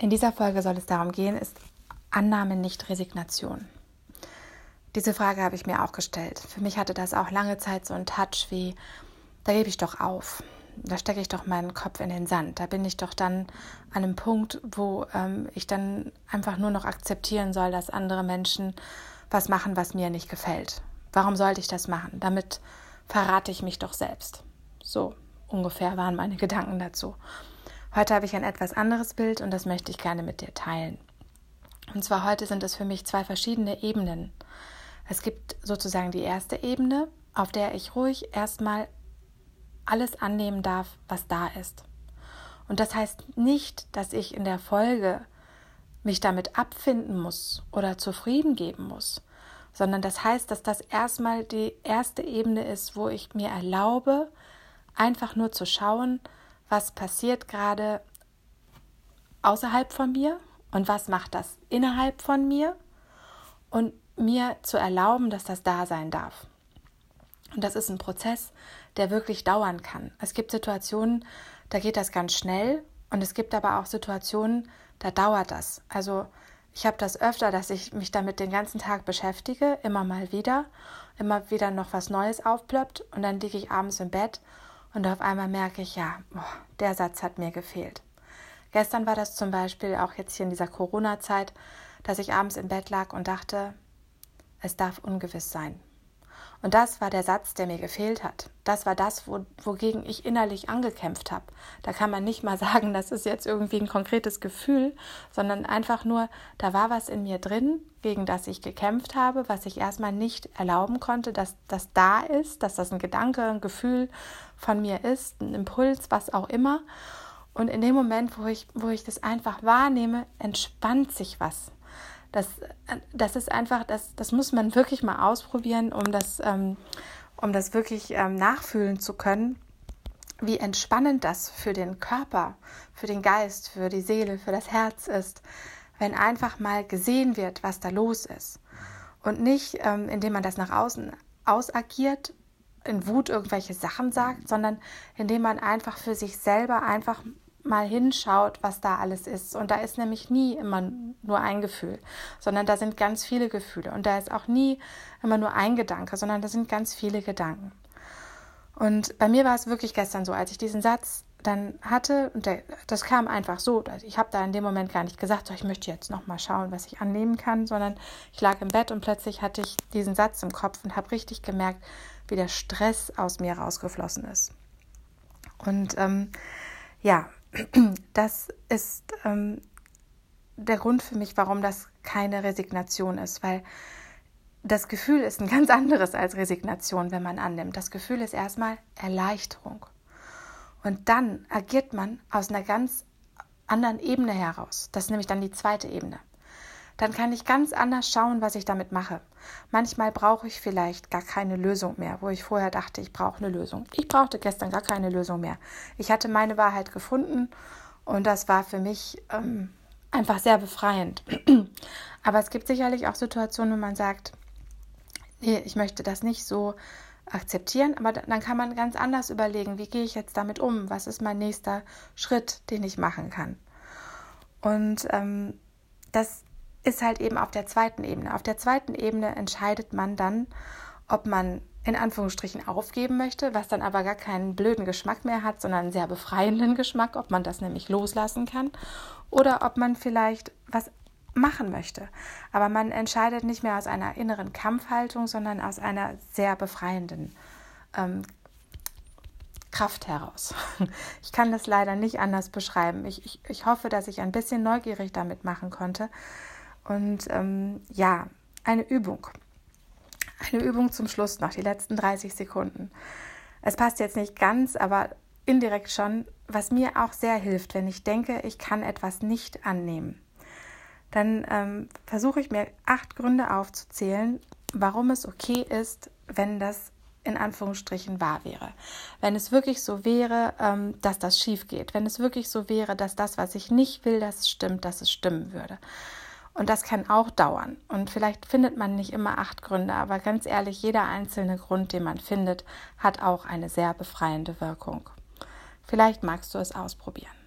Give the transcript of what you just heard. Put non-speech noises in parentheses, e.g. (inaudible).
In dieser Folge soll es darum gehen, ist Annahme nicht Resignation? Diese Frage habe ich mir auch gestellt. Für mich hatte das auch lange Zeit so einen Touch wie, da gebe ich doch auf. Da stecke ich doch meinen Kopf in den Sand. Da bin ich doch dann an einem Punkt, wo ähm, ich dann einfach nur noch akzeptieren soll, dass andere Menschen was machen, was mir nicht gefällt. Warum sollte ich das machen? Damit verrate ich mich doch selbst. So ungefähr waren meine Gedanken dazu. Heute habe ich ein etwas anderes Bild und das möchte ich gerne mit dir teilen. Und zwar heute sind es für mich zwei verschiedene Ebenen. Es gibt sozusagen die erste Ebene, auf der ich ruhig erstmal alles annehmen darf, was da ist. Und das heißt nicht, dass ich in der Folge mich damit abfinden muss oder zufrieden geben muss, sondern das heißt, dass das erstmal die erste Ebene ist, wo ich mir erlaube, einfach nur zu schauen, was passiert gerade außerhalb von mir und was macht das innerhalb von mir und mir zu erlauben, dass das da sein darf. Und das ist ein Prozess, der wirklich dauern kann. Es gibt Situationen, da geht das ganz schnell und es gibt aber auch Situationen, da dauert das. Also ich habe das öfter, dass ich mich damit den ganzen Tag beschäftige, immer mal wieder, immer wieder noch was Neues aufploppt und dann liege ich abends im Bett und auf einmal merke ich, ja, oh, der Satz hat mir gefehlt. Gestern war das zum Beispiel auch jetzt hier in dieser Corona-Zeit, dass ich abends im Bett lag und dachte, es darf ungewiss sein. Und das war der Satz, der mir gefehlt hat. Das war das, wo, wogegen ich innerlich angekämpft habe. Da kann man nicht mal (laughs) sagen, das ist jetzt irgendwie ein konkretes Gefühl, sondern einfach nur, da war was in mir drin, gegen das ich gekämpft habe, was ich erstmal nicht erlauben konnte, dass das da ist, dass das ein Gedanke, ein Gefühl von mir ist, ein Impuls, was auch immer. Und in dem Moment, wo ich, wo ich das einfach wahrnehme, entspannt sich was. Das, das ist einfach, das, das muss man wirklich mal ausprobieren, um das, ähm, um das wirklich ähm, nachfühlen zu können, wie entspannend das für den Körper, für den Geist, für die Seele, für das Herz ist, wenn einfach mal gesehen wird, was da los ist. Und nicht, ähm, indem man das nach außen ausagiert, in Wut irgendwelche Sachen sagt, sondern indem man einfach für sich selber einfach mal hinschaut, was da alles ist. Und da ist nämlich nie immer nur ein Gefühl, sondern da sind ganz viele Gefühle. Und da ist auch nie immer nur ein Gedanke, sondern da sind ganz viele Gedanken. Und bei mir war es wirklich gestern so, als ich diesen Satz dann hatte, und der, das kam einfach so, ich habe da in dem Moment gar nicht gesagt, so, ich möchte jetzt noch mal schauen, was ich annehmen kann, sondern ich lag im Bett und plötzlich hatte ich diesen Satz im Kopf und habe richtig gemerkt, wie der Stress aus mir rausgeflossen ist. Und ähm, ja, das ist ähm, der Grund für mich, warum das keine Resignation ist, weil das Gefühl ist ein ganz anderes als Resignation, wenn man annimmt. Das Gefühl ist erstmal Erleichterung. Und dann agiert man aus einer ganz anderen Ebene heraus. Das ist nämlich dann die zweite Ebene dann kann ich ganz anders schauen, was ich damit mache. Manchmal brauche ich vielleicht gar keine Lösung mehr, wo ich vorher dachte, ich brauche eine Lösung. Ich brauchte gestern gar keine Lösung mehr. Ich hatte meine Wahrheit gefunden und das war für mich ähm, einfach sehr befreiend. (clears throat) Aber es gibt sicherlich auch Situationen, wo man sagt, nee, ich möchte das nicht so akzeptieren, aber dann kann man ganz anders überlegen, wie gehe ich jetzt damit um? Was ist mein nächster Schritt, den ich machen kann? Und ähm, das ist halt eben auf der zweiten Ebene. Auf der zweiten Ebene entscheidet man dann, ob man in Anführungsstrichen aufgeben möchte, was dann aber gar keinen blöden Geschmack mehr hat, sondern einen sehr befreienden Geschmack, ob man das nämlich loslassen kann oder ob man vielleicht was machen möchte. Aber man entscheidet nicht mehr aus einer inneren Kampfhaltung, sondern aus einer sehr befreienden ähm, Kraft heraus. (laughs) Ich kann das leider nicht anders beschreiben. Ich, ich, ich hoffe, dass ich ein bisschen neugierig damit machen konnte, und ähm, ja, eine Übung. Eine Übung zum Schluss noch, die letzten 30 Sekunden. Es passt jetzt nicht ganz, aber indirekt schon, was mir auch sehr hilft, wenn ich denke, ich kann etwas nicht annehmen. Dann ähm, versuche ich mir acht Gründe aufzuzählen, warum es okay ist, wenn das in Anführungsstrichen wahr wäre. Wenn es wirklich so wäre, ähm, dass das schief geht. Wenn es wirklich so wäre, dass das, was ich nicht will, dass es stimmt, dass es stimmen würde. Und das kann auch dauern. Und vielleicht findet man nicht immer acht Gründe, aber ganz ehrlich, jeder einzelne Grund, den man findet, hat auch eine sehr befreiende Wirkung. Vielleicht magst du es ausprobieren.